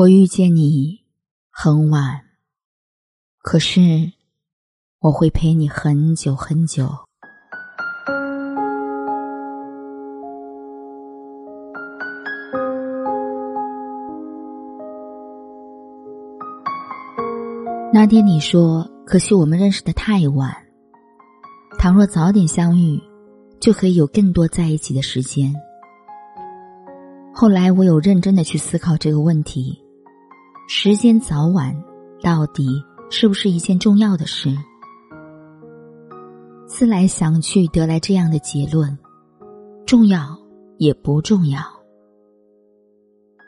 我遇见你很晚，可是我会陪你很久很久。那天你说，可惜我们认识的太晚。倘若早点相遇，就可以有更多在一起的时间。后来我有认真的去思考这个问题：时间早晚到底是不是一件重要的事？思来想去，得来这样的结论：重要也不重要。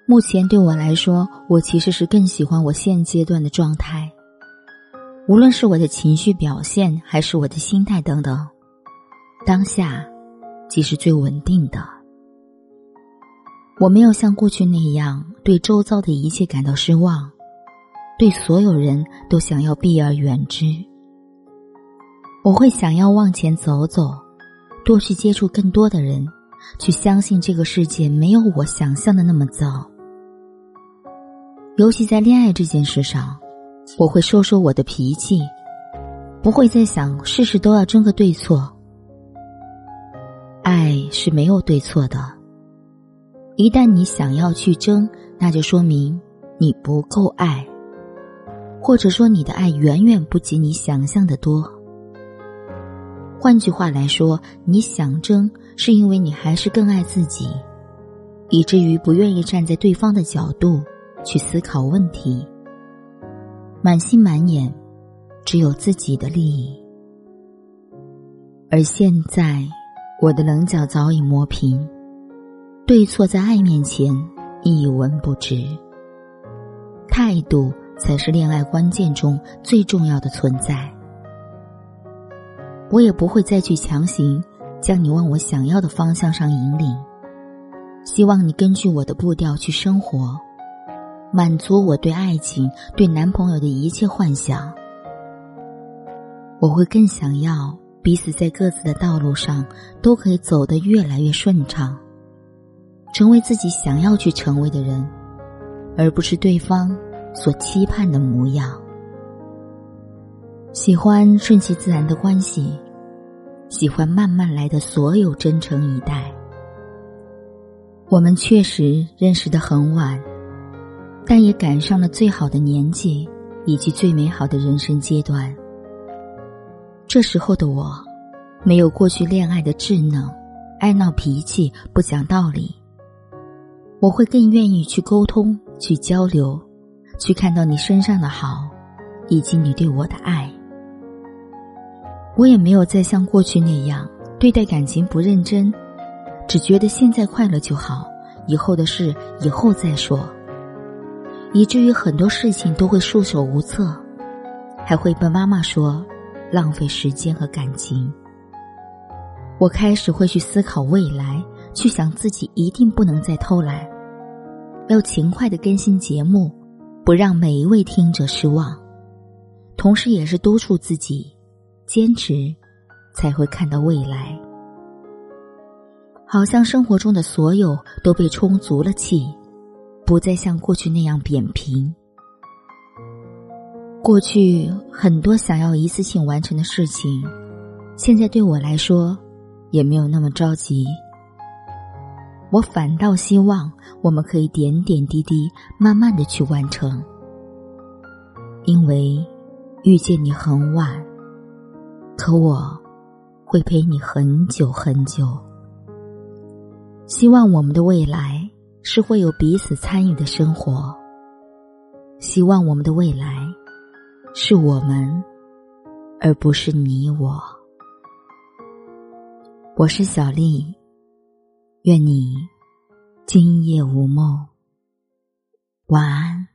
目前对我来说，我其实是更喜欢我现阶段的状态，无论是我的情绪表现，还是我的心态等等，当下即是最稳定的。我没有像过去那样对周遭的一切感到失望，对所有人都想要避而远之。我会想要往前走走，多去接触更多的人，去相信这个世界没有我想象的那么糟。尤其在恋爱这件事上，我会收收我的脾气，不会再想事事都要争个对错。爱是没有对错的。一旦你想要去争，那就说明你不够爱，或者说你的爱远远不及你想象的多。换句话来说，你想争，是因为你还是更爱自己，以至于不愿意站在对方的角度去思考问题，满心满眼只有自己的利益。而现在，我的棱角早已磨平。对错在爱面前一文不值，态度才是恋爱关键中最重要的存在。我也不会再去强行将你往我想要的方向上引领，希望你根据我的步调去生活，满足我对爱情、对男朋友的一切幻想。我会更想要彼此在各自的道路上都可以走得越来越顺畅。成为自己想要去成为的人，而不是对方所期盼的模样。喜欢顺其自然的关系，喜欢慢慢来的所有真诚以待。我们确实认识的很晚，但也赶上了最好的年纪以及最美好的人生阶段。这时候的我，没有过去恋爱的稚嫩，爱闹脾气，不讲道理。我会更愿意去沟通、去交流、去看到你身上的好，以及你对我的爱。我也没有再像过去那样对待感情不认真，只觉得现在快乐就好，以后的事以后再说，以至于很多事情都会束手无策，还会被妈妈说浪费时间和感情。我开始会去思考未来，去想自己一定不能再偷懒。要勤快的更新节目，不让每一位听者失望，同时也是督促自己坚持，才会看到未来。好像生活中的所有都被充足了气，不再像过去那样扁平。过去很多想要一次性完成的事情，现在对我来说也没有那么着急。我反倒希望我们可以点点滴滴、慢慢的去完成，因为遇见你很晚，可我会陪你很久很久。希望我们的未来是会有彼此参与的生活，希望我们的未来是我们，而不是你我。我是小丽。愿你今夜无梦，晚安。